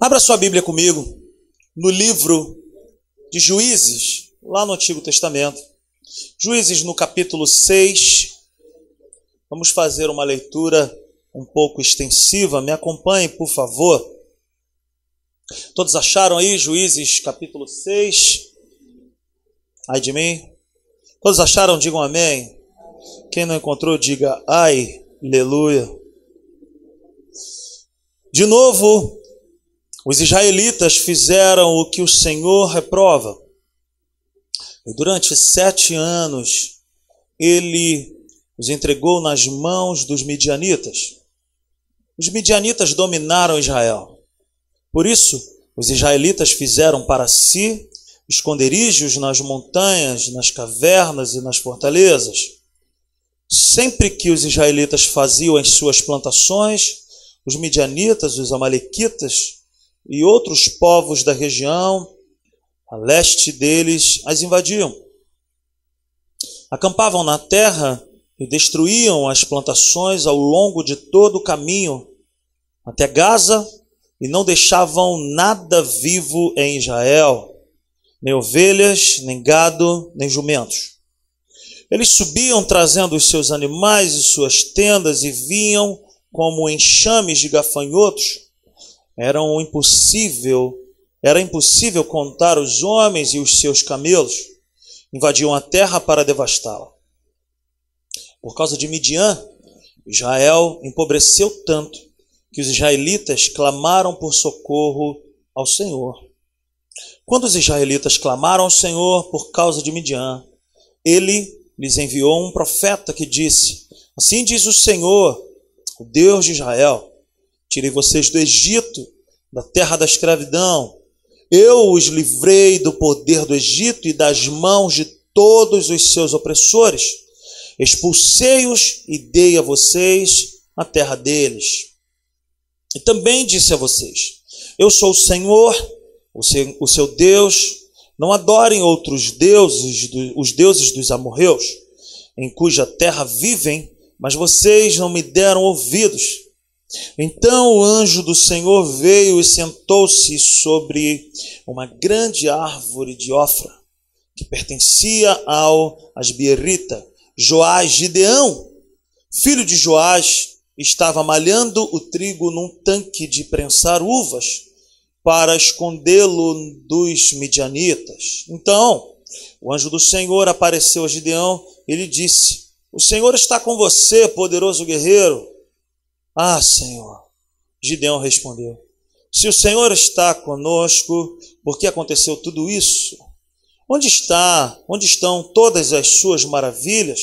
Abra sua Bíblia comigo no livro de Juízes, lá no Antigo Testamento. Juízes no capítulo 6. Vamos fazer uma leitura um pouco extensiva. Me acompanhe, por favor. Todos acharam aí Juízes capítulo 6? Ai de mim. Todos acharam? Digam amém. Quem não encontrou, diga ai, aleluia. De novo, os israelitas fizeram o que o Senhor reprova. E durante sete anos, ele os entregou nas mãos dos midianitas. Os midianitas dominaram Israel. Por isso, os israelitas fizeram para si esconderijos nas montanhas, nas cavernas e nas fortalezas. Sempre que os israelitas faziam as suas plantações, os midianitas, os amalequitas, e outros povos da região, a leste deles, as invadiam. Acampavam na terra e destruíam as plantações ao longo de todo o caminho até Gaza e não deixavam nada vivo em Israel, nem ovelhas, nem gado, nem jumentos. Eles subiam trazendo os seus animais e suas tendas e vinham como enxames de gafanhotos era um impossível, era impossível contar os homens e os seus camelos. Invadiam a terra para devastá-la. Por causa de Midian, Israel empobreceu tanto que os israelitas clamaram por socorro ao Senhor. Quando os israelitas clamaram ao Senhor por causa de Midian, ele lhes enviou um profeta que disse: Assim diz o Senhor, o Deus de Israel: Tirei vocês do Egito, da terra da escravidão. Eu os livrei do poder do Egito e das mãos de todos os seus opressores. Expulsei-os e dei a vocês a terra deles. E também disse a vocês: Eu sou o Senhor, o seu, Deus. Não adorem outros deuses, os deuses dos amorreus, em cuja terra vivem, mas vocês não me deram ouvidos. Então o anjo do Senhor veio e sentou-se sobre uma grande árvore de Ofra, que pertencia ao Asbierita, Joás Gideão, filho de Joás, estava malhando o trigo num tanque de prensar uvas para escondê-lo dos midianitas. Então, o anjo do Senhor apareceu a Gideão e lhe disse: O Senhor está com você, poderoso guerreiro. Ah, Senhor. Gideão respondeu: Se o Senhor está conosco, por que aconteceu tudo isso? Onde está, onde estão todas as suas maravilhas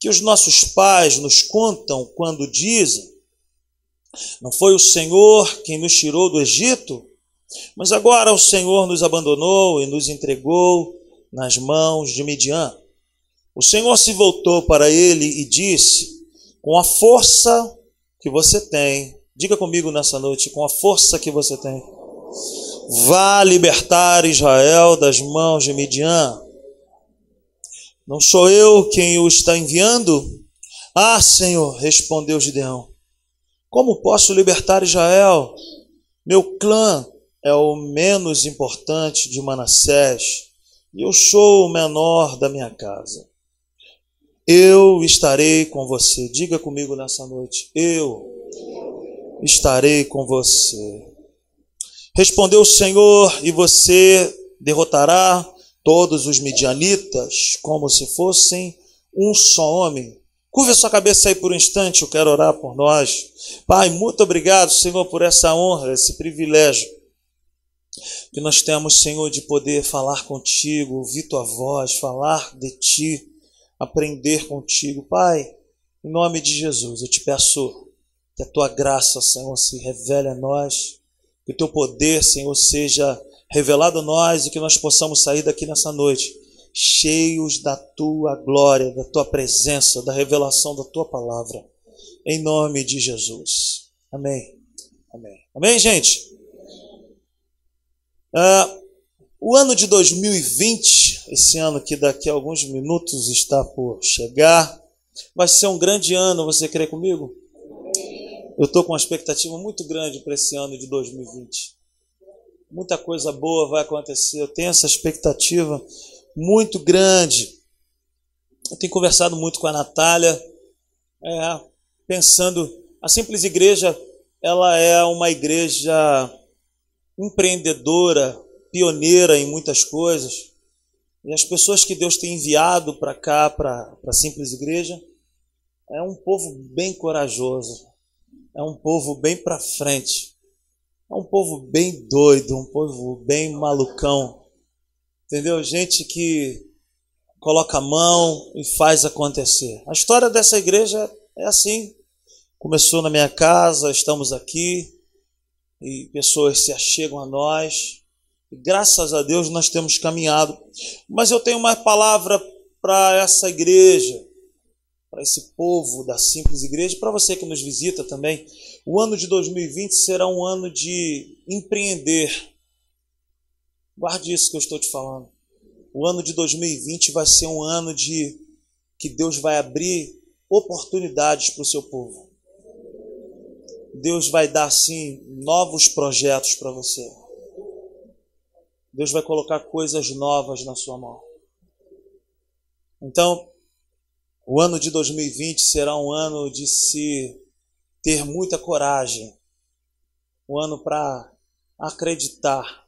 que os nossos pais nos contam quando dizem: Não foi o Senhor quem nos tirou do Egito, mas agora o Senhor nos abandonou e nos entregou nas mãos de Midian. O Senhor se voltou para ele e disse: Com a força que você tem, diga comigo nessa noite, com a força que você tem, vá libertar Israel das mãos de Midian. Não sou eu quem o está enviando? Ah, Senhor, respondeu Gideão. Como posso libertar Israel? Meu clã é o menos importante de Manassés e eu sou o menor da minha casa. Eu estarei com você. Diga comigo nessa noite. Eu estarei com você. Respondeu o Senhor, e você derrotará todos os midianitas como se fossem um só homem. Curva sua cabeça aí por um instante, eu quero orar por nós. Pai, muito obrigado, Senhor, por essa honra, esse privilégio que nós temos, Senhor, de poder falar contigo, ouvir tua voz, falar de ti aprender contigo. Pai, em nome de Jesus, eu te peço que a tua graça, Senhor, se revele a nós, que o teu poder, Senhor, seja revelado a nós e que nós possamos sair daqui nessa noite cheios da tua glória, da tua presença, da revelação da tua palavra. Em nome de Jesus. Amém. Amém. Amém, gente? Uh, o ano de 2020, esse ano que daqui a alguns minutos está por chegar, vai ser um grande ano, você crê comigo? Eu estou com uma expectativa muito grande para esse ano de 2020. muita coisa boa vai acontecer. Eu tenho essa expectativa muito grande. Eu tenho conversado muito com a Natália, é, pensando, a Simples Igreja, ela é uma igreja empreendedora, pioneira em muitas coisas. E as pessoas que Deus tem enviado para cá, para a Simples Igreja, é um povo bem corajoso, é um povo bem para frente, é um povo bem doido, um povo bem malucão, entendeu? Gente que coloca a mão e faz acontecer. A história dessa igreja é assim. Começou na minha casa, estamos aqui e pessoas se achegam a nós. Graças a Deus nós temos caminhado. Mas eu tenho uma palavra para essa igreja, para esse povo da simples igreja, para você que nos visita também. O ano de 2020 será um ano de empreender. Guarde isso que eu estou te falando. O ano de 2020 vai ser um ano de que Deus vai abrir oportunidades para o seu povo. Deus vai dar sim novos projetos para você. Deus vai colocar coisas novas na sua mão. Então, o ano de 2020 será um ano de se ter muita coragem, um ano para acreditar,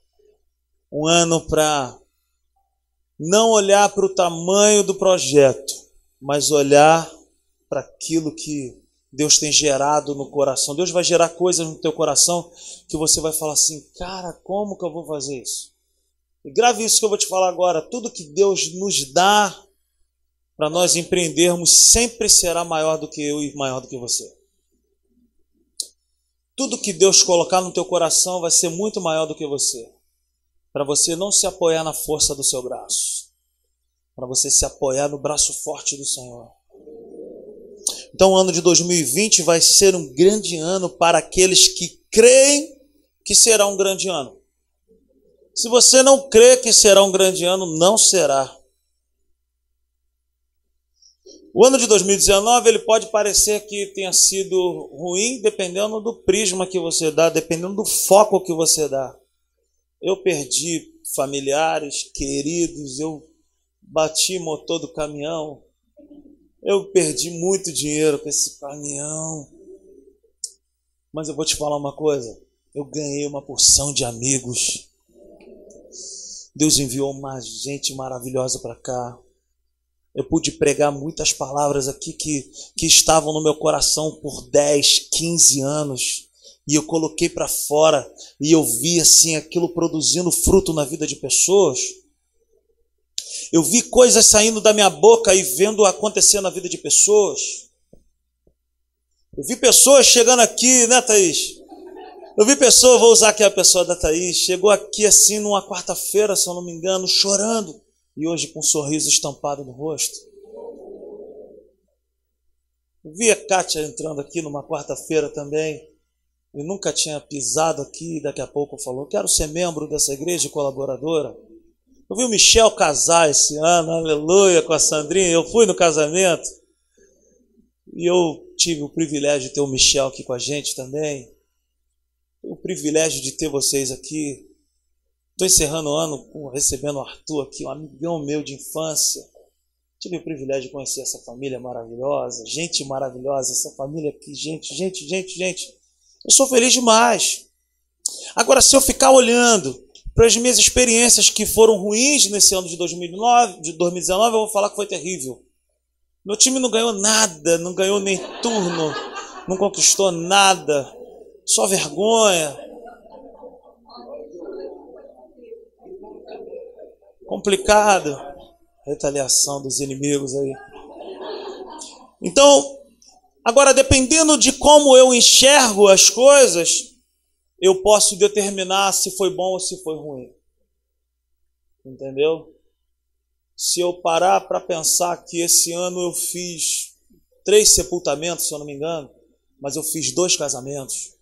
um ano para não olhar para o tamanho do projeto, mas olhar para aquilo que Deus tem gerado no coração. Deus vai gerar coisas no teu coração que você vai falar assim: cara, como que eu vou fazer isso? E grave isso que eu vou te falar agora: tudo que Deus nos dá para nós empreendermos sempre será maior do que eu e maior do que você. Tudo que Deus colocar no teu coração vai ser muito maior do que você para você não se apoiar na força do seu braço, para você se apoiar no braço forte do Senhor. Então, o ano de 2020 vai ser um grande ano para aqueles que creem que será um grande ano. Se você não crê que será um grande ano, não será. O ano de 2019 ele pode parecer que tenha sido ruim, dependendo do prisma que você dá, dependendo do foco que você dá. Eu perdi familiares, queridos, eu bati motor do caminhão, eu perdi muito dinheiro com esse caminhão. Mas eu vou te falar uma coisa: eu ganhei uma porção de amigos. Deus enviou uma gente maravilhosa para cá. Eu pude pregar muitas palavras aqui que, que estavam no meu coração por 10, 15 anos e eu coloquei para fora e eu vi assim aquilo produzindo fruto na vida de pessoas. Eu vi coisas saindo da minha boca e vendo acontecer na vida de pessoas. Eu vi pessoas chegando aqui, né, Thaís? Eu vi pessoa, vou usar aqui a pessoa da Thaís, chegou aqui assim numa quarta-feira, se eu não me engano, chorando, e hoje com um sorriso estampado no rosto. Eu vi a Kátia entrando aqui numa quarta-feira também, e nunca tinha pisado aqui, daqui a pouco falou: quero ser membro dessa igreja colaboradora. Eu vi o Michel casar esse ano, aleluia, com a Sandrinha. Eu fui no casamento e eu tive o privilégio de ter o Michel aqui com a gente também. O privilégio de ter vocês aqui. Estou encerrando o ano recebendo o Arthur aqui, um amigão meu de infância. Tive o privilégio de conhecer essa família maravilhosa, gente maravilhosa, essa família aqui, gente, gente, gente, gente. Eu sou feliz demais. Agora, se eu ficar olhando para as minhas experiências que foram ruins nesse ano de 2009, de 2019, eu vou falar que foi terrível. Meu time não ganhou nada, não ganhou nem turno, não conquistou nada, só vergonha. Complicado. Retaliação dos inimigos aí. Então, Agora, dependendo de como eu enxergo as coisas, eu posso determinar se foi bom ou se foi ruim. Entendeu? Se eu parar para pensar que esse ano eu fiz três sepultamentos, se eu não me engano, mas eu fiz dois casamentos.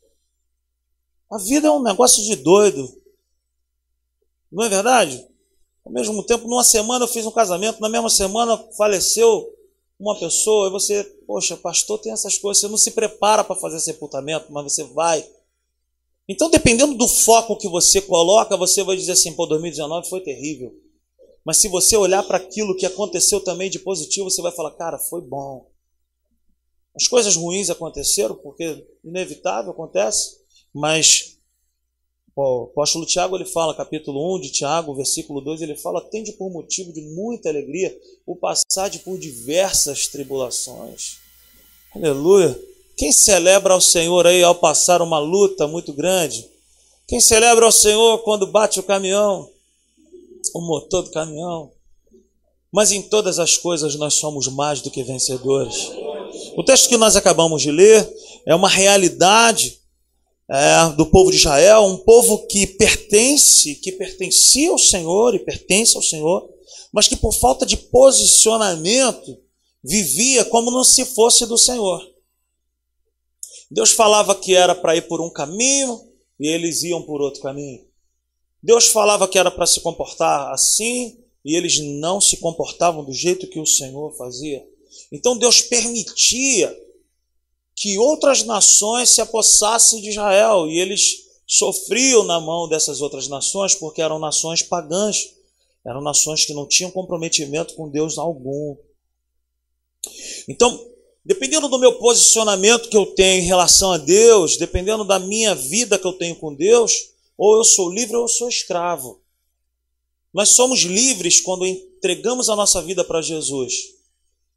A vida é um negócio de doido. Não é verdade? Ao mesmo tempo, numa semana eu fiz um casamento, na mesma semana faleceu uma pessoa, e você, poxa, pastor tem essas coisas, você não se prepara para fazer sepultamento, mas você vai. Então, dependendo do foco que você coloca, você vai dizer assim: pô, 2019 foi terrível. Mas se você olhar para aquilo que aconteceu também de positivo, você vai falar: cara, foi bom. As coisas ruins aconteceram, porque inevitável acontece, mas o apóstolo Tiago ele fala, capítulo 1 de Tiago, versículo 2, ele fala: Tende por motivo de muita alegria o passar de por diversas tribulações. Aleluia. Quem celebra ao Senhor aí ao passar uma luta muito grande? Quem celebra ao Senhor quando bate o caminhão, o motor do caminhão? Mas em todas as coisas nós somos mais do que vencedores. O texto que nós acabamos de ler é uma realidade é, do povo de Israel, um povo que pertence, que pertencia ao Senhor e pertence ao Senhor, mas que por falta de posicionamento vivia como se fosse do Senhor. Deus falava que era para ir por um caminho e eles iam por outro caminho. Deus falava que era para se comportar assim e eles não se comportavam do jeito que o Senhor fazia. Então Deus permitia que outras nações se apossassem de Israel e eles sofriam na mão dessas outras nações porque eram nações pagãs, eram nações que não tinham comprometimento com Deus algum. Então, dependendo do meu posicionamento que eu tenho em relação a Deus, dependendo da minha vida que eu tenho com Deus, ou eu sou livre ou eu sou escravo. Nós somos livres quando entregamos a nossa vida para Jesus.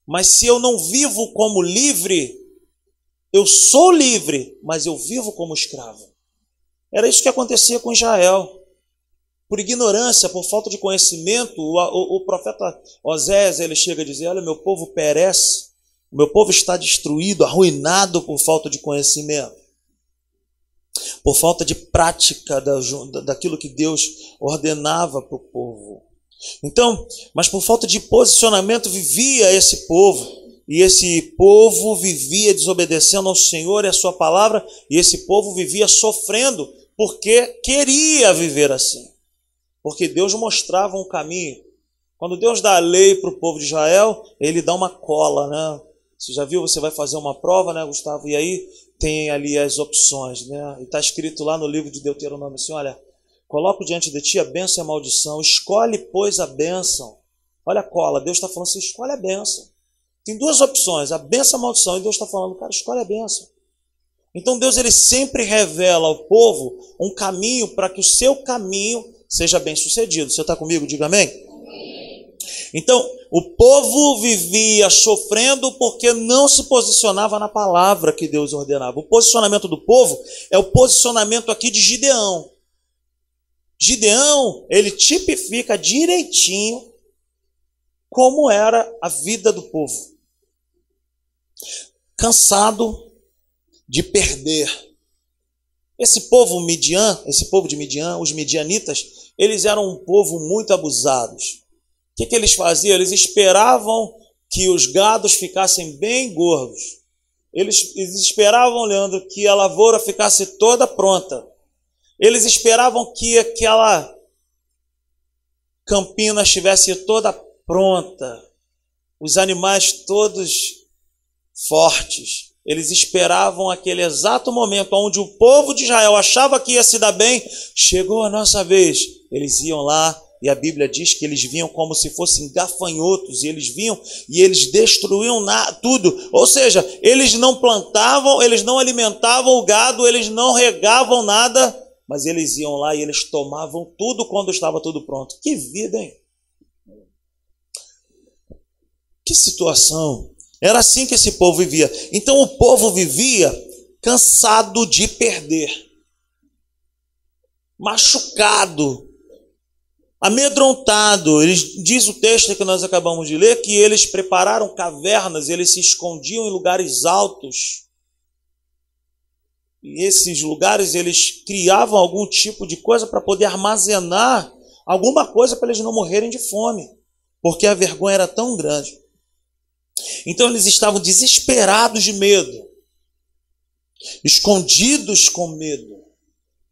Mas se eu não vivo como livre, eu sou livre, mas eu vivo como escravo. Era isso que acontecia com Israel. Por ignorância, por falta de conhecimento, o, o, o profeta Osés ele chega a dizer: Olha, meu povo perece, meu povo está destruído, arruinado por falta de conhecimento, por falta de prática da, daquilo que Deus ordenava para o povo. Então, mas por falta de posicionamento vivia esse povo. E esse povo vivia desobedecendo ao Senhor e a sua palavra, e esse povo vivia sofrendo porque queria viver assim. Porque Deus mostrava um caminho. Quando Deus dá a lei para o povo de Israel, ele dá uma cola, né? Você já viu? Você vai fazer uma prova, né, Gustavo? E aí tem ali as opções, né? E está escrito lá no livro de Deuteronômio assim: olha, Coloco diante de ti a bênção e a maldição. Escolhe, pois, a bênção. Olha a cola. Deus está falando assim: escolhe a bênção. Tem duas opções: a bênção e a maldição. E Deus está falando, cara, escolhe a bênção. Então Deus ele sempre revela ao povo um caminho para que o seu caminho seja bem sucedido. Você está comigo? Diga amém. amém. Então, o povo vivia sofrendo porque não se posicionava na palavra que Deus ordenava. O posicionamento do povo é o posicionamento aqui de Gideão. Gideão, ele tipifica direitinho como era a vida do povo. Cansado de perder. Esse povo Midian, esse povo de Midian, os midianitas, eles eram um povo muito abusados. O que, que eles faziam? Eles esperavam que os gados ficassem bem gordos. Eles, eles esperavam, Leandro, que a lavoura ficasse toda pronta. Eles esperavam que aquela campina estivesse toda pronta, os animais todos fortes. Eles esperavam aquele exato momento onde o povo de Israel achava que ia se dar bem, chegou a nossa vez. Eles iam lá e a Bíblia diz que eles vinham como se fossem gafanhotos, e eles vinham e eles destruíam na, tudo. Ou seja, eles não plantavam, eles não alimentavam o gado, eles não regavam nada, mas eles iam lá e eles tomavam tudo quando estava tudo pronto. Que vida, hein? Que situação. Era assim que esse povo vivia. Então o povo vivia cansado de perder, machucado, amedrontado. Eles, diz o texto que nós acabamos de ler que eles prepararam cavernas, eles se escondiam em lugares altos e esses lugares eles criavam algum tipo de coisa para poder armazenar alguma coisa para eles não morrerem de fome, porque a vergonha era tão grande. Então eles estavam desesperados de medo, escondidos com medo.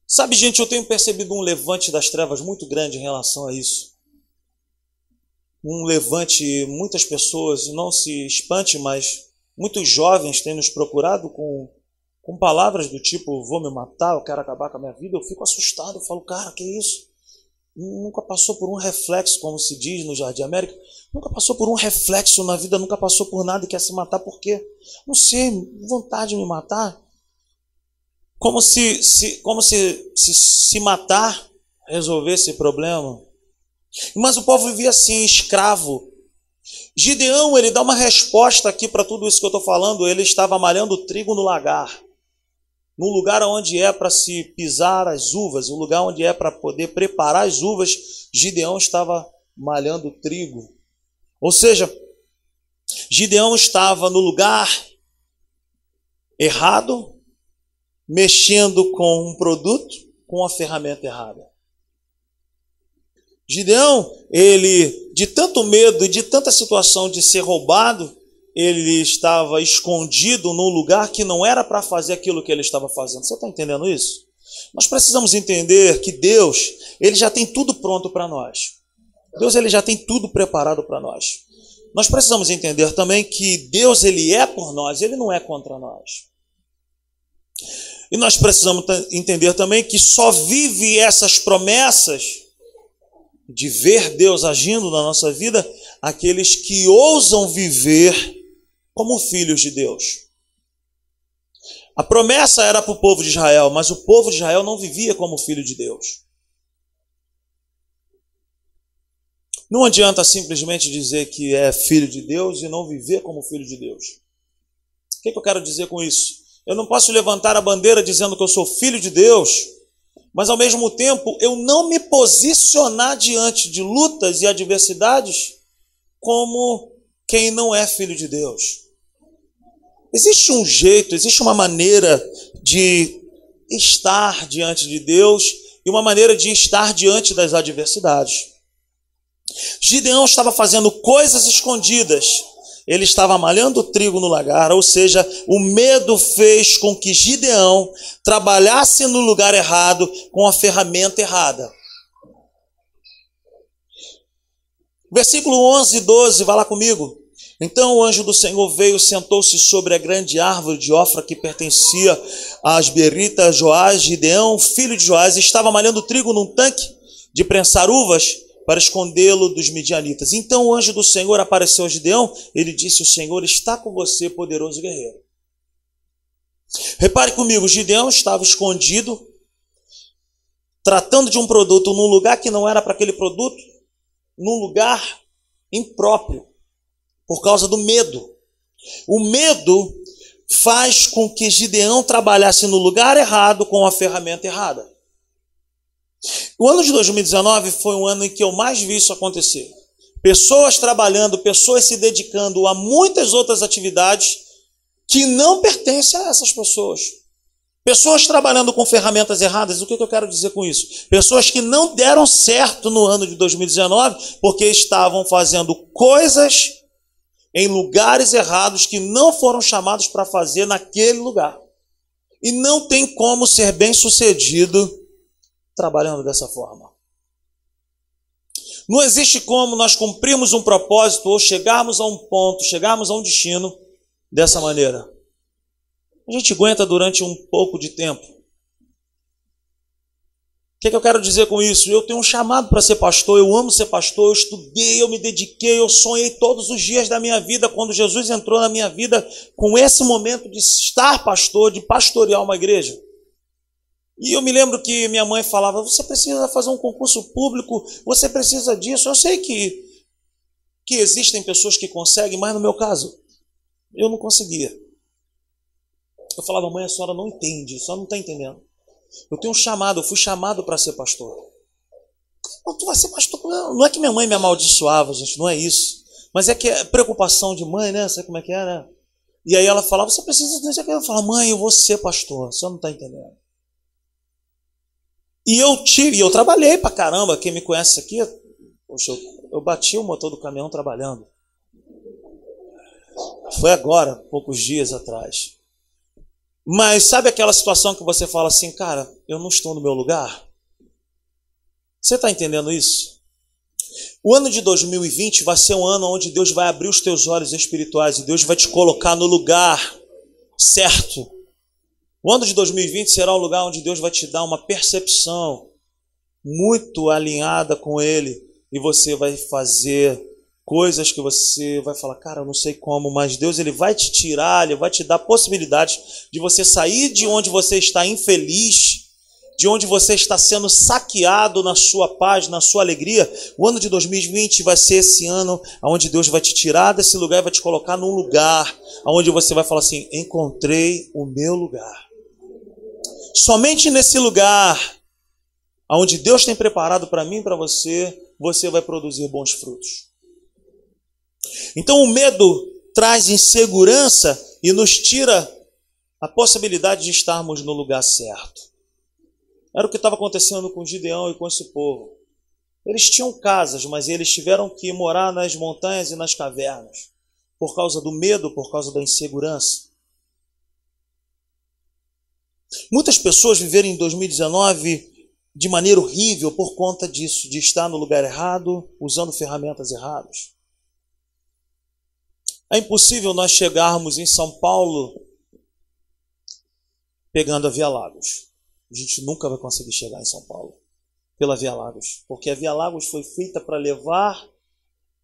Sabe, gente, eu tenho percebido um levante das trevas muito grande em relação a isso. Um levante, muitas pessoas, não se espante, mas muitos jovens têm nos procurado com com palavras do tipo, vou me matar, eu quero acabar com a minha vida, eu fico assustado, eu falo, cara, que isso? Nunca passou por um reflexo, como se diz no Jardim América, nunca passou por um reflexo na vida, nunca passou por nada e quer se matar, por quê? Não sei, vontade de me matar. Como se se, como se, se, se matar resolvesse esse problema. Mas o povo vivia assim, escravo. Gideão, ele dá uma resposta aqui para tudo isso que eu estou falando. Ele estava malhando trigo no lagar num lugar onde é para se pisar as uvas, um lugar onde é para poder preparar as uvas, Gideão estava malhando trigo. Ou seja, Gideão estava no lugar errado, mexendo com um produto com a ferramenta errada. Gideão, ele, de tanto medo e de tanta situação de ser roubado, ele estava escondido num lugar que não era para fazer aquilo que ele estava fazendo. Você está entendendo isso? Nós precisamos entender que Deus, ele já tem tudo pronto para nós. Deus, ele já tem tudo preparado para nós. Nós precisamos entender também que Deus, ele é por nós, ele não é contra nós. E nós precisamos entender também que só vive essas promessas de ver Deus agindo na nossa vida aqueles que ousam viver como filhos de Deus. A promessa era para o povo de Israel, mas o povo de Israel não vivia como filho de Deus. Não adianta simplesmente dizer que é filho de Deus e não viver como filho de Deus. O que, que eu quero dizer com isso? Eu não posso levantar a bandeira dizendo que eu sou filho de Deus, mas ao mesmo tempo eu não me posicionar diante de lutas e adversidades como quem não é filho de Deus. Existe um jeito, existe uma maneira de estar diante de Deus e uma maneira de estar diante das adversidades. Gideão estava fazendo coisas escondidas. Ele estava malhando trigo no lagar, ou seja, o medo fez com que Gideão trabalhasse no lugar errado com a ferramenta errada. Versículo 11 e 12, vá lá comigo. Então o anjo do Senhor veio, sentou-se sobre a grande árvore de Ofra que pertencia a Asberita Joás, Gideão, filho de Joás, estava malhando trigo num tanque de prensar uvas para escondê-lo dos midianitas. Então o anjo do Senhor apareceu a Gideão, ele disse: O Senhor está com você, poderoso guerreiro. Repare comigo, Gideão estava escondido, tratando de um produto num lugar que não era para aquele produto, num lugar impróprio por causa do medo. O medo faz com que Gideão trabalhasse no lugar errado com a ferramenta errada. O ano de 2019 foi um ano em que eu mais vi isso acontecer. Pessoas trabalhando, pessoas se dedicando a muitas outras atividades que não pertencem a essas pessoas. Pessoas trabalhando com ferramentas erradas, o que eu quero dizer com isso? Pessoas que não deram certo no ano de 2019 porque estavam fazendo coisas em lugares errados que não foram chamados para fazer naquele lugar. E não tem como ser bem sucedido trabalhando dessa forma. Não existe como nós cumprirmos um propósito ou chegarmos a um ponto, chegarmos a um destino dessa maneira. A gente aguenta durante um pouco de tempo que, que eu quero dizer com isso? Eu tenho um chamado para ser pastor, eu amo ser pastor, eu estudei, eu me dediquei, eu sonhei todos os dias da minha vida, quando Jesus entrou na minha vida, com esse momento de estar pastor, de pastorear uma igreja. E eu me lembro que minha mãe falava: você precisa fazer um concurso público, você precisa disso. Eu sei que, que existem pessoas que conseguem, mas no meu caso, eu não conseguia. Eu falava, mãe, a senhora não entende, a senhora não está entendendo. Eu tenho um chamado, eu fui chamado para ser pastor. Não, tu vai ser pastor. Não é que minha mãe me amaldiçoava, gente, não é isso. Mas é que é preocupação de mãe, né? Sabe como é que é, né? E aí ela falava, você precisa dizer que eu falo, mãe, eu vou ser pastor. Você não está entendendo. E eu tive, eu trabalhei pra caramba. Quem me conhece aqui, poxa, eu, eu bati o motor do caminhão trabalhando. Foi agora, poucos dias atrás. Mas sabe aquela situação que você fala assim, cara, eu não estou no meu lugar? Você está entendendo isso? O ano de 2020 vai ser um ano onde Deus vai abrir os teus olhos espirituais e Deus vai te colocar no lugar certo. O ano de 2020 será um lugar onde Deus vai te dar uma percepção muito alinhada com Ele e você vai fazer coisas que você vai falar, cara, eu não sei como, mas Deus ele vai te tirar, ele vai te dar possibilidades de você sair de onde você está infeliz, de onde você está sendo saqueado na sua paz, na sua alegria. O ano de 2020 vai ser esse ano onde Deus vai te tirar desse lugar e vai te colocar num lugar onde você vai falar assim: encontrei o meu lugar. Somente nesse lugar onde Deus tem preparado para mim e para você, você vai produzir bons frutos. Então o medo traz insegurança e nos tira a possibilidade de estarmos no lugar certo. Era o que estava acontecendo com Gideão e com esse povo. Eles tinham casas, mas eles tiveram que morar nas montanhas e nas cavernas por causa do medo, por causa da insegurança. Muitas pessoas viveram em 2019 de maneira horrível por conta disso, de estar no lugar errado, usando ferramentas erradas. É impossível nós chegarmos em São Paulo pegando a Via Lagos. A gente nunca vai conseguir chegar em São Paulo pela Via Lagos, porque a Via Lagos foi feita para levar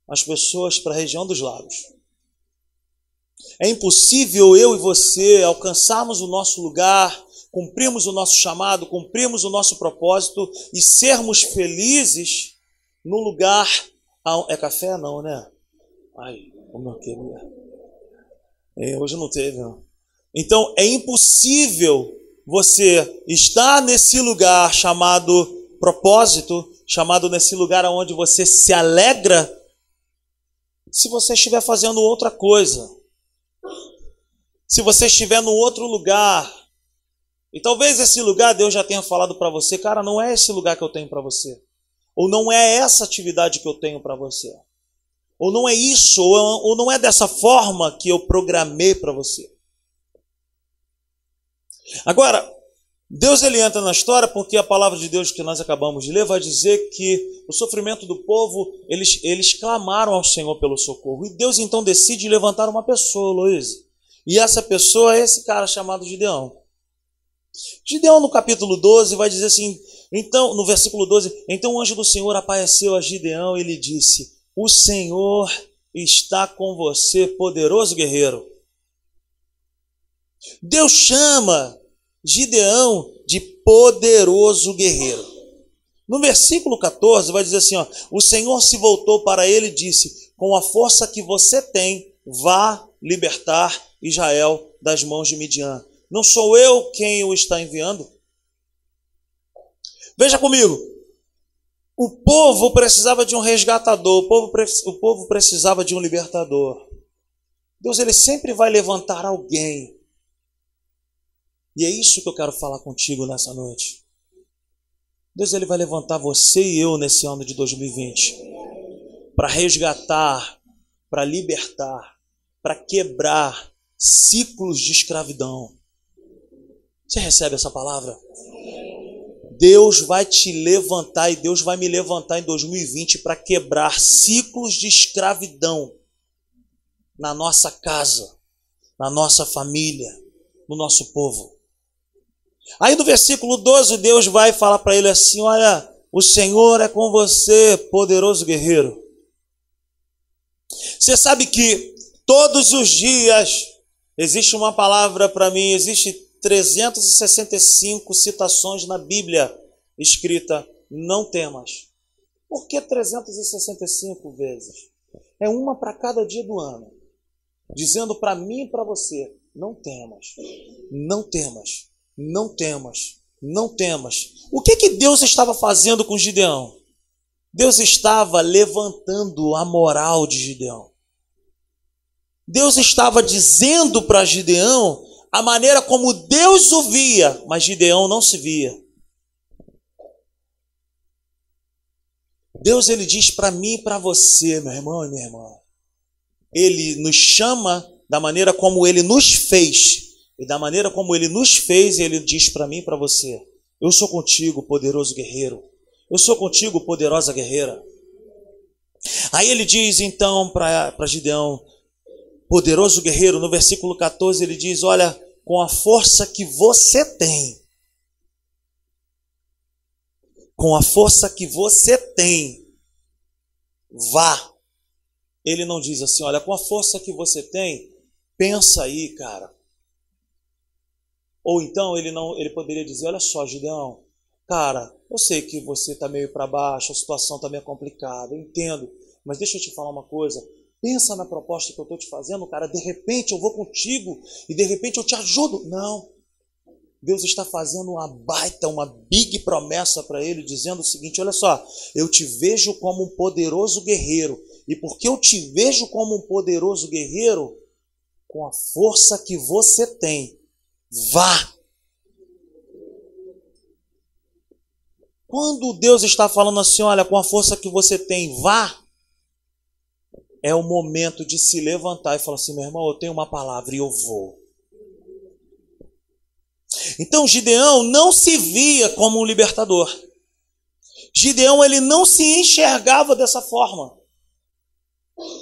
as pessoas para a região dos lagos. É impossível eu e você alcançarmos o nosso lugar, cumprirmos o nosso chamado, cumprirmos o nosso propósito e sermos felizes no lugar. É café? Não, né? Ai, como eu queria. É, hoje não teve, não. Então é impossível você estar nesse lugar chamado propósito, chamado nesse lugar onde você se alegra, se você estiver fazendo outra coisa. Se você estiver no outro lugar. E talvez esse lugar Deus já tenha falado para você, cara, não é esse lugar que eu tenho para você. Ou não é essa atividade que eu tenho para você. Ou não é isso, ou não é dessa forma que eu programei para você. Agora, Deus ele entra na história porque a palavra de Deus que nós acabamos de ler vai dizer que o sofrimento do povo, eles, eles clamaram ao Senhor pelo socorro. E Deus então decide levantar uma pessoa, Luiz. E essa pessoa é esse cara chamado Gideão. Gideão no capítulo 12 vai dizer assim, então, no versículo 12, então o anjo do Senhor apareceu a Gideão e lhe disse: o Senhor está com você, poderoso guerreiro. Deus chama Gideão de poderoso guerreiro. No versículo 14 vai dizer assim: ó, o Senhor se voltou para ele e disse: Com a força que você tem, vá libertar Israel das mãos de Midian. Não sou eu quem o está enviando? Veja comigo, o povo precisava de um resgatador, o povo, o povo precisava de um libertador. Deus ele sempre vai levantar alguém. E é isso que eu quero falar contigo nessa noite. Deus ele vai levantar você e eu nesse ano de 2020 para resgatar, para libertar, para quebrar ciclos de escravidão. Você recebe essa palavra? Deus vai te levantar e Deus vai me levantar em 2020 para quebrar ciclos de escravidão na nossa casa, na nossa família, no nosso povo. Aí no versículo 12, Deus vai falar para ele assim: Olha, o Senhor é com você, poderoso guerreiro. Você sabe que todos os dias existe uma palavra para mim, existe 365 citações na Bíblia escrita não temas. Por que 365 vezes? É uma para cada dia do ano, dizendo para mim e para você: não temas, não temas, não temas, não temas. O que que Deus estava fazendo com Gideão? Deus estava levantando a moral de Gideão. Deus estava dizendo para Gideão a maneira como Deus o via, mas Gideão não se via. Deus ele diz para mim e para você, meu irmão e minha irmã. Ele nos chama da maneira como ele nos fez. E da maneira como ele nos fez, ele diz para mim e para você: Eu sou contigo, poderoso guerreiro. Eu sou contigo, poderosa guerreira. Aí ele diz então para Gideão: poderoso guerreiro, no versículo 14 ele diz: Olha, com a força que você tem. Com a força que você tem, vá. Ele não diz assim, olha, com a força que você tem, pensa aí, cara. Ou então ele não, ele poderia dizer, olha só, Gideão, cara, eu sei que você está meio para baixo, a situação está meio complicada, eu entendo, mas deixa eu te falar uma coisa. Pensa na proposta que eu estou te fazendo, cara. De repente eu vou contigo e de repente eu te ajudo. Não. Deus está fazendo uma baita, uma big promessa para ele, dizendo o seguinte: olha só, eu te vejo como um poderoso guerreiro. E porque eu te vejo como um poderoso guerreiro, com a força que você tem, vá. Quando Deus está falando assim, olha, com a força que você tem, vá, é o momento de se levantar e falar assim: meu irmão, eu tenho uma palavra e eu vou. Então Gideão não se via como um libertador. Gideão ele não se enxergava dessa forma.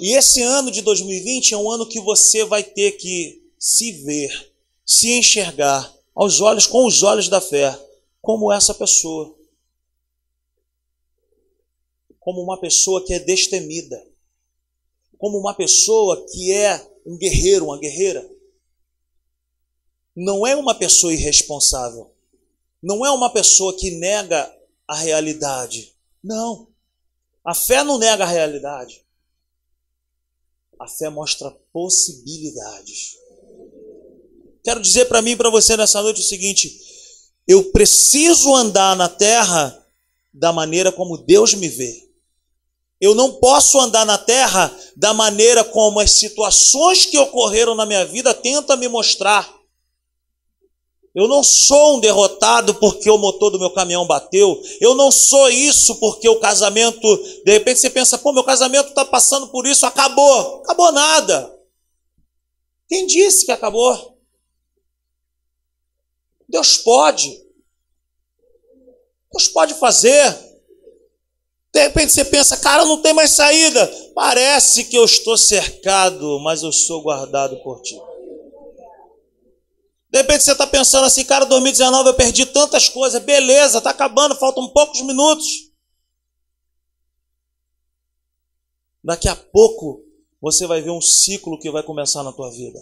E esse ano de 2020 é um ano que você vai ter que se ver, se enxergar aos olhos com os olhos da fé, como essa pessoa. Como uma pessoa que é destemida como uma pessoa que é um guerreiro, uma guerreira. Não é uma pessoa irresponsável. Não é uma pessoa que nega a realidade. Não. A fé não nega a realidade. A fé mostra possibilidades. Quero dizer para mim e para você nessa noite o seguinte: eu preciso andar na terra da maneira como Deus me vê. Eu não posso andar na terra da maneira como as situações que ocorreram na minha vida tentam me mostrar. Eu não sou um derrotado porque o motor do meu caminhão bateu. Eu não sou isso porque o casamento. De repente você pensa, pô, meu casamento está passando por isso, acabou. Acabou nada. Quem disse que acabou? Deus pode. Deus pode fazer. De repente você pensa, cara, não tem mais saída. Parece que eu estou cercado, mas eu sou guardado por ti. De repente você está pensando assim, cara, 2019 eu perdi tantas coisas, beleza, está acabando, faltam poucos minutos. Daqui a pouco você vai ver um ciclo que vai começar na tua vida.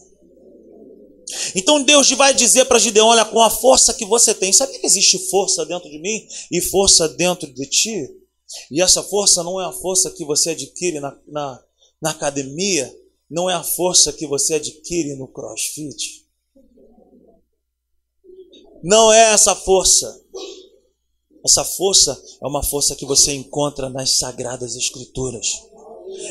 Então Deus vai dizer para Gideão: olha, com a força que você tem, sabe que existe força dentro de mim e força dentro de ti? E essa força não é a força que você adquire na, na, na academia, não é a força que você adquire no crossfit. Não é essa força. Essa força é uma força que você encontra nas sagradas escrituras.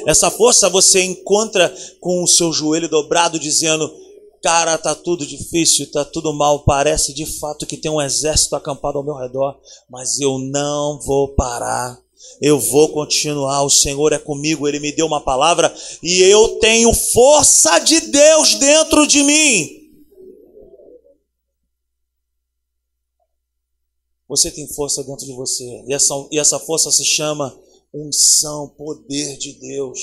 Essa força você encontra com o seu joelho dobrado, dizendo: Cara, tá tudo difícil, tá tudo mal. Parece de fato que tem um exército acampado ao meu redor, mas eu não vou parar eu vou continuar, o Senhor é comigo, Ele me deu uma palavra e eu tenho força de Deus dentro de mim. Você tem força dentro de você, e essa, e essa força se chama unção, poder de Deus.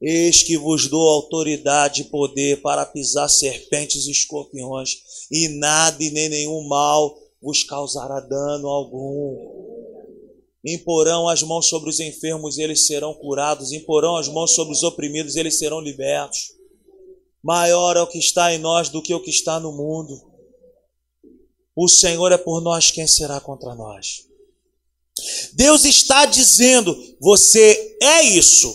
Eis que vos dou autoridade e poder para pisar serpentes e escorpiões, e nada e nem nenhum mal vos causará dano algum imporão as mãos sobre os enfermos e eles serão curados, imporão as mãos sobre os oprimidos e eles serão libertos. Maior é o que está em nós do que o que está no mundo. O Senhor é por nós, quem será contra nós? Deus está dizendo: você é isso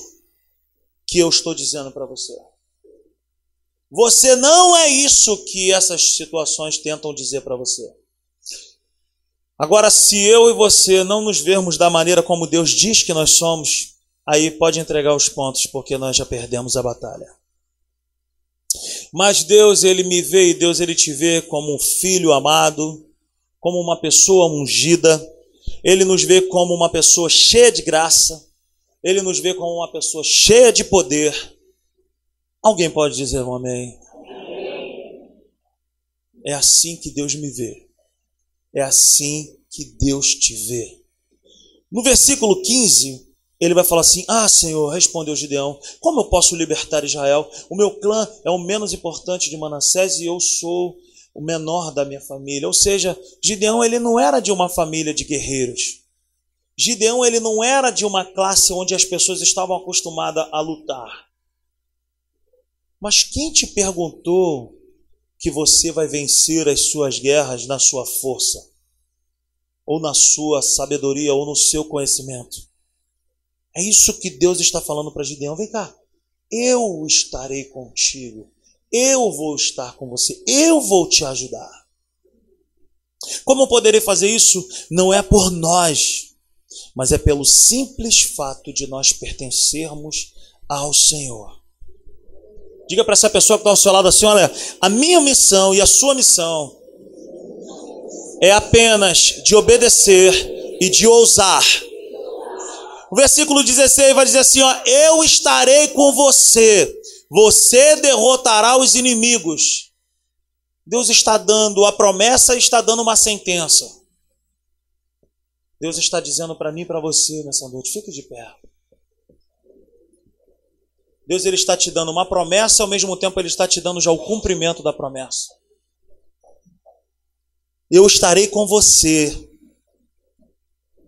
que eu estou dizendo para você. Você não é isso que essas situações tentam dizer para você. Agora, se eu e você não nos vermos da maneira como Deus diz que nós somos, aí pode entregar os pontos, porque nós já perdemos a batalha. Mas Deus, ele me vê e Deus, ele te vê como um filho amado, como uma pessoa ungida, ele nos vê como uma pessoa cheia de graça, ele nos vê como uma pessoa cheia de poder. Alguém pode dizer um amém? É assim que Deus me vê. É assim que Deus te vê. No versículo 15, ele vai falar assim: Ah, Senhor, respondeu Gideão, como eu posso libertar Israel? O meu clã é o menos importante de Manassés e eu sou o menor da minha família. Ou seja, Gideão ele não era de uma família de guerreiros. Gideão ele não era de uma classe onde as pessoas estavam acostumadas a lutar. Mas quem te perguntou que você vai vencer as suas guerras na sua força? Ou na sua sabedoria, ou no seu conhecimento? É isso que Deus está falando para Gideão. Vem cá, eu estarei contigo. Eu vou estar com você. Eu vou te ajudar. Como poderei fazer isso? Não é por nós, mas é pelo simples fato de nós pertencermos ao Senhor. Diga para essa pessoa que está ao seu lado assim: olha, a minha missão e a sua missão é apenas de obedecer e de ousar o versículo 16 vai dizer assim: ó, Eu estarei com você, você derrotará os inimigos. Deus está dando a promessa e está dando uma sentença. Deus está dizendo para mim e para você nessa noite: fique de pé. Deus ele está te dando uma promessa, ao mesmo tempo ele está te dando já o cumprimento da promessa. Eu estarei com você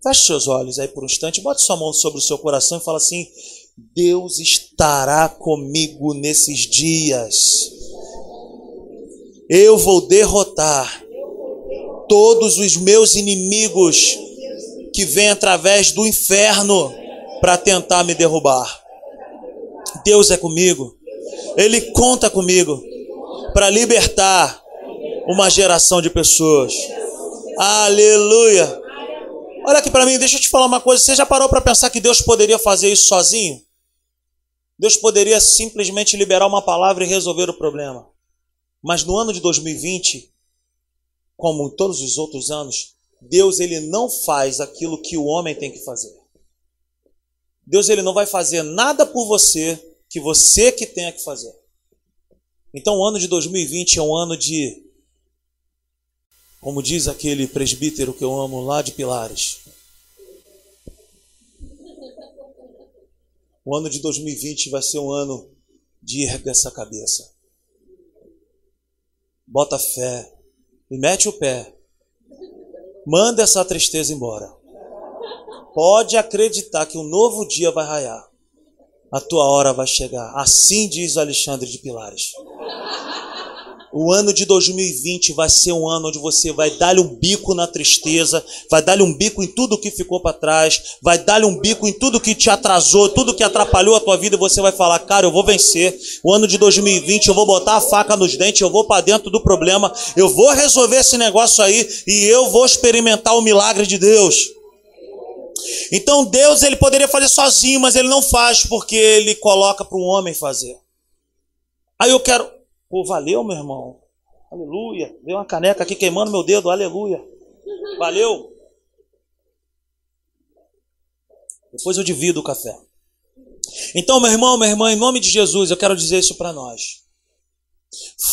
Feche seus olhos aí por um instante, bote sua mão sobre o seu coração e fala assim: Deus estará comigo nesses dias. Eu vou derrotar todos os meus inimigos que vêm através do inferno para tentar me derrubar. Deus é comigo. Ele conta comigo para libertar uma geração de pessoas. Aleluia. Olha aqui para mim, deixa eu te falar uma coisa. Você já parou para pensar que Deus poderia fazer isso sozinho? Deus poderia simplesmente liberar uma palavra e resolver o problema. Mas no ano de 2020, como em todos os outros anos, Deus ele não faz aquilo que o homem tem que fazer. Deus ele não vai fazer nada por você que você que tenha que fazer. Então o ano de 2020 é um ano de como diz aquele presbítero que eu amo lá de Pilares. O ano de 2020 vai ser um ano de erga essa cabeça. Bota fé e mete o pé. Manda essa tristeza embora. Pode acreditar que um novo dia vai raiar. A tua hora vai chegar. Assim diz Alexandre de Pilares. O ano de 2020 vai ser um ano onde você vai dar-lhe um bico na tristeza, vai dar-lhe um bico em tudo que ficou para trás, vai dar-lhe um bico em tudo que te atrasou, tudo que atrapalhou a tua vida e você vai falar: "Cara, eu vou vencer. O ano de 2020 eu vou botar a faca nos dentes, eu vou para dentro do problema, eu vou resolver esse negócio aí e eu vou experimentar o milagre de Deus." Então Deus ele poderia fazer sozinho, mas ele não faz porque ele coloca para o homem fazer. Aí eu quero Pô, valeu, meu irmão. Aleluia. Deu uma caneca aqui queimando meu dedo. Aleluia. Valeu. Depois eu divido o café. Então, meu irmão, minha irmã, em nome de Jesus, eu quero dizer isso para nós.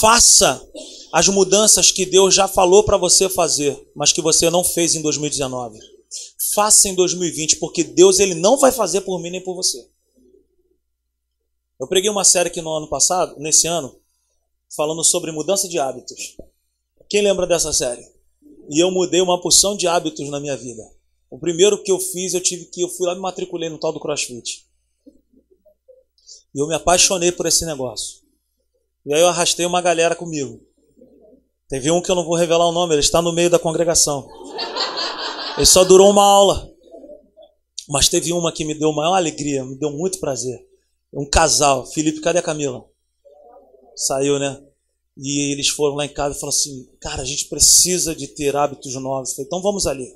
Faça as mudanças que Deus já falou para você fazer, mas que você não fez em 2019. Faça em 2020, porque Deus ele não vai fazer por mim nem por você. Eu preguei uma série aqui no ano passado, nesse ano, falando sobre mudança de hábitos. Quem lembra dessa série? E eu mudei uma porção de hábitos na minha vida. O primeiro que eu fiz, eu tive que eu fui lá me matriculei no tal do CrossFit. E eu me apaixonei por esse negócio. E aí eu arrastei uma galera comigo. Teve um que eu não vou revelar o nome, ele está no meio da congregação. Ele só durou uma aula. Mas teve uma que me deu maior alegria, me deu muito prazer. Um casal, Felipe, cadê a Camila? saiu, né? E eles foram lá em casa e falaram assim: Cara, a gente precisa de ter hábitos novos. Falei, então vamos ali.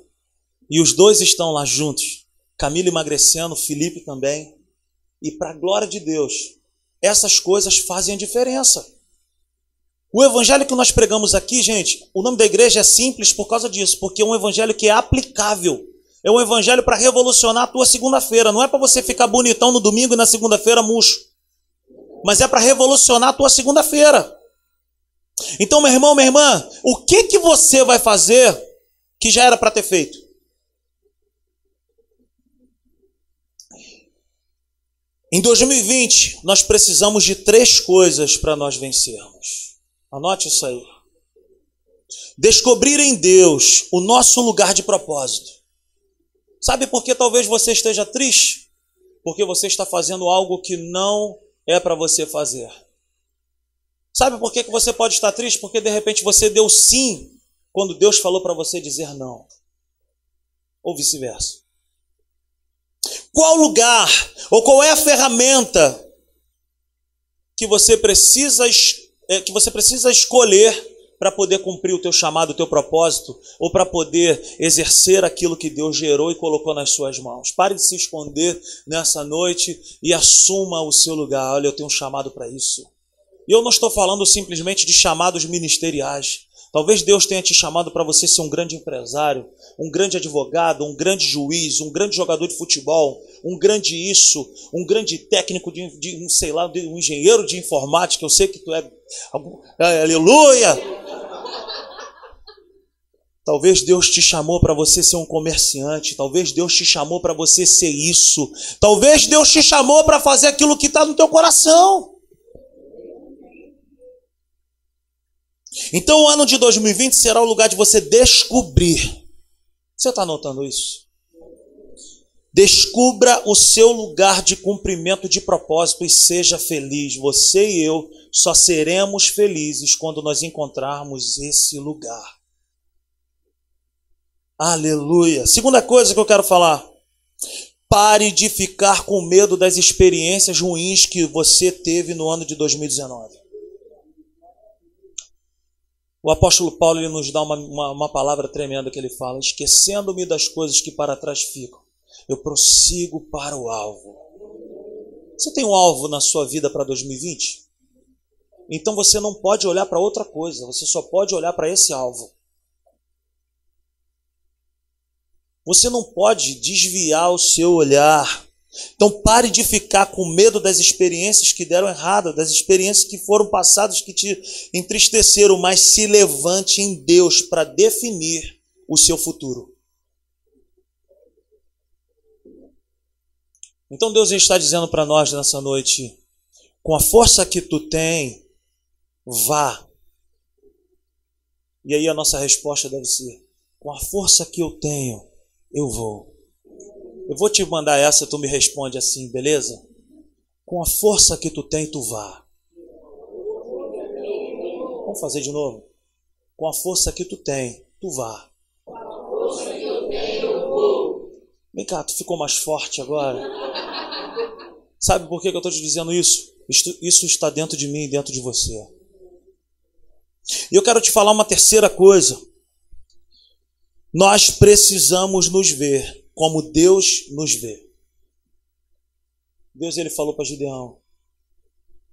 E os dois estão lá juntos. Camila emagrecendo, Felipe também. E para a glória de Deus, essas coisas fazem a diferença. O evangelho que nós pregamos aqui, gente, o nome da igreja é simples por causa disso, porque é um evangelho que é aplicável. É um evangelho para revolucionar a tua segunda-feira. Não é para você ficar bonitão no domingo e na segunda-feira murcho mas é para revolucionar a tua segunda-feira. Então, meu irmão, minha irmã, o que que você vai fazer que já era para ter feito? Em 2020, nós precisamos de três coisas para nós vencermos. Anote isso aí. Descobrir em Deus o nosso lugar de propósito. Sabe por que talvez você esteja triste? Porque você está fazendo algo que não é para você fazer. Sabe por que, que você pode estar triste? Porque de repente você deu sim quando Deus falou para você dizer não. Ou vice-versa. Qual lugar ou qual é a ferramenta que você precisa é, que você precisa escolher para poder cumprir o teu chamado, o teu propósito, ou para poder exercer aquilo que Deus gerou e colocou nas suas mãos. Pare de se esconder nessa noite e assuma o seu lugar. Olha, eu tenho um chamado para isso. E eu não estou falando simplesmente de chamados ministeriais. Talvez Deus tenha te chamado para você ser um grande empresário, um grande advogado, um grande juiz, um grande jogador de futebol, um grande isso, um grande técnico de, de sei lá, um engenheiro de informática. Eu sei que tu é, é aleluia. Talvez Deus te chamou para você ser um comerciante. Talvez Deus te chamou para você ser isso. Talvez Deus te chamou para fazer aquilo que está no teu coração. Então o ano de 2020 será o lugar de você descobrir. Você está notando isso? Descubra o seu lugar de cumprimento de propósito e seja feliz. Você e eu só seremos felizes quando nós encontrarmos esse lugar. Aleluia. Segunda coisa que eu quero falar. Pare de ficar com medo das experiências ruins que você teve no ano de 2019. O apóstolo Paulo ele nos dá uma, uma, uma palavra tremenda que ele fala: esquecendo-me das coisas que para trás ficam, eu prossigo para o alvo. Você tem um alvo na sua vida para 2020? Então você não pode olhar para outra coisa, você só pode olhar para esse alvo. Você não pode desviar o seu olhar então pare de ficar com medo das experiências que deram errado, das experiências que foram passadas que te entristeceram, mas se levante em Deus para definir o seu futuro. Então Deus está dizendo para nós nessa noite: com a força que tu tem, vá. E aí a nossa resposta deve ser: com a força que eu tenho, eu vou. Eu vou te mandar essa, tu me responde assim, beleza? Com a força que tu tem, tu vá. Vamos fazer de novo? Com a força que tu tem, tu vá. Com a força que eu tenho. Vem cá, tu ficou mais forte agora. Sabe por que eu estou te dizendo isso? isso? Está dentro de mim e dentro de você. E eu quero te falar uma terceira coisa. Nós precisamos nos ver como Deus nos vê. Deus ele falou para Gideão: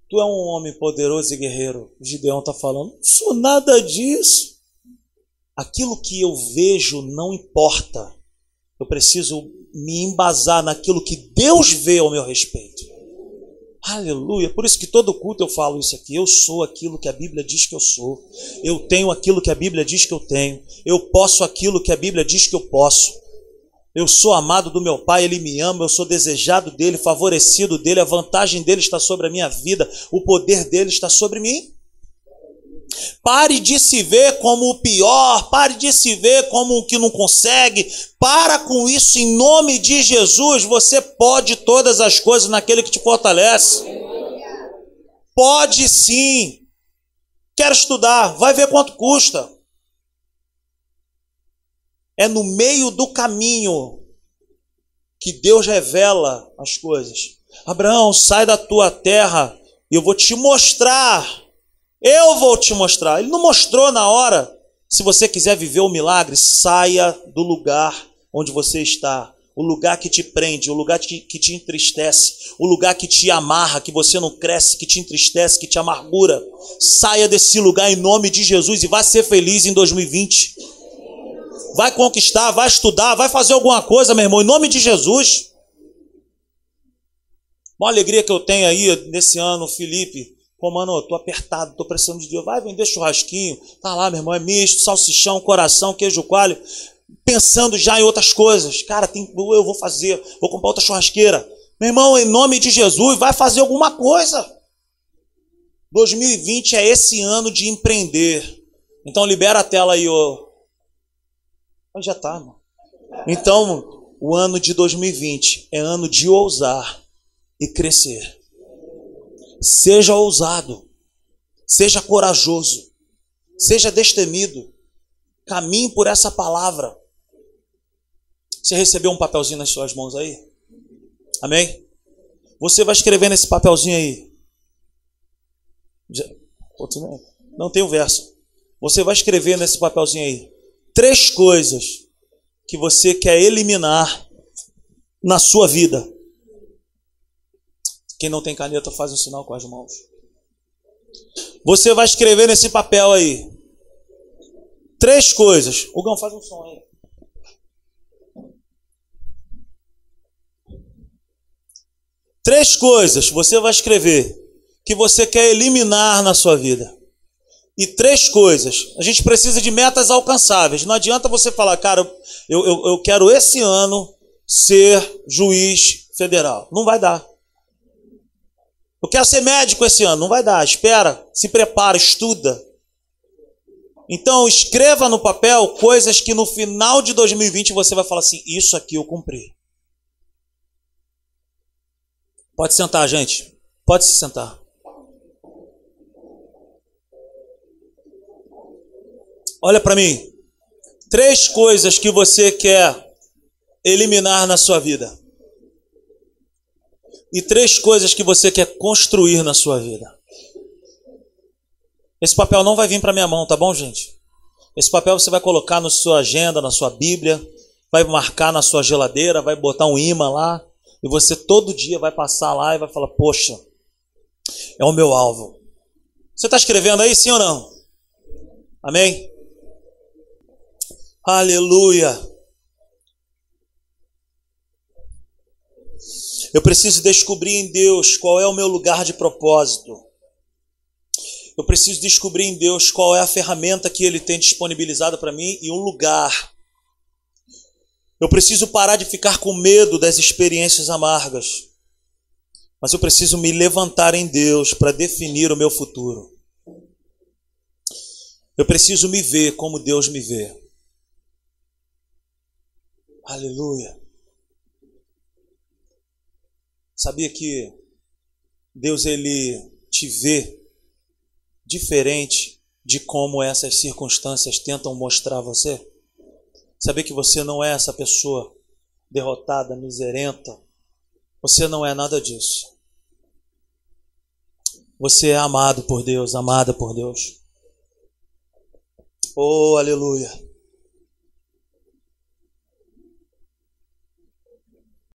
Tu é um homem poderoso e guerreiro. Gideão está falando: Não sou nada disso. Aquilo que eu vejo não importa. Eu preciso me embasar naquilo que Deus vê ao meu respeito. Aleluia. Por isso que todo culto eu falo isso aqui. Eu sou aquilo que a Bíblia diz que eu sou. Eu tenho aquilo que a Bíblia diz que eu tenho. Eu posso aquilo que a Bíblia diz que eu posso. Eu sou amado do meu Pai, Ele me ama, eu sou desejado dele, favorecido dele, a vantagem dele está sobre a minha vida, o poder dele está sobre mim. Pare de se ver como o pior, pare de se ver como o que não consegue. Para com isso em nome de Jesus. Você pode todas as coisas naquele que te fortalece. Pode sim. Quero estudar, vai ver quanto custa é no meio do caminho que Deus revela as coisas. Abraão, sai da tua terra e eu vou te mostrar. Eu vou te mostrar. Ele não mostrou na hora. Se você quiser viver o milagre, saia do lugar onde você está. O lugar que te prende, o lugar que, que te entristece, o lugar que te amarra, que você não cresce, que te entristece, que te amargura. Saia desse lugar em nome de Jesus e vá ser feliz em 2020 vai conquistar, vai estudar, vai fazer alguma coisa, meu irmão, em nome de Jesus. Uma alegria que eu tenho aí nesse ano, Felipe. Pô, mano, eu tô apertado, tô precisando de Deus. Vai vender churrasquinho. Tá lá, meu irmão, é misto, salsichão, coração, queijo coalho. Pensando já em outras coisas. Cara, tem, eu vou fazer, vou comprar outra churrasqueira. Meu irmão, em nome de Jesus, vai fazer alguma coisa. 2020 é esse ano de empreender. Então libera a tela aí, ô. Já tá, mano. Então, o ano de 2020 é ano de ousar e crescer. Seja ousado, seja corajoso, seja destemido. Caminhe por essa palavra. Você recebeu um papelzinho nas suas mãos aí? Amém? Você vai escrever nesse papelzinho aí. Não tem o verso. Você vai escrever nesse papelzinho aí três coisas que você quer eliminar na sua vida. Quem não tem caneta faz um sinal com as mãos. Você vai escrever nesse papel aí três coisas. O Gão faz um som aí. Três coisas você vai escrever que você quer eliminar na sua vida. E três coisas. A gente precisa de metas alcançáveis. Não adianta você falar, cara, eu, eu, eu quero esse ano ser juiz federal. Não vai dar. Eu quero ser médico esse ano. Não vai dar. Espera, se prepara, estuda. Então, escreva no papel coisas que no final de 2020 você vai falar assim: Isso aqui eu cumpri. Pode sentar, gente. Pode se sentar. Olha para mim. Três coisas que você quer eliminar na sua vida. E três coisas que você quer construir na sua vida. Esse papel não vai vir para minha mão, tá bom, gente? Esse papel você vai colocar na sua agenda, na sua Bíblia, vai marcar na sua geladeira, vai botar um imã lá, e você todo dia vai passar lá e vai falar: Poxa, é o meu alvo. Você está escrevendo aí, sim ou não? Amém? Aleluia. Eu preciso descobrir em Deus qual é o meu lugar de propósito. Eu preciso descobrir em Deus qual é a ferramenta que Ele tem disponibilizada para mim e um lugar. Eu preciso parar de ficar com medo das experiências amargas. Mas eu preciso me levantar em Deus para definir o meu futuro. Eu preciso me ver como Deus me vê. Aleluia. Sabia que Deus ele te vê diferente de como essas circunstâncias tentam mostrar você? Sabia que você não é essa pessoa derrotada, miserenta? Você não é nada disso. Você é amado por Deus, amada por Deus. Oh, aleluia.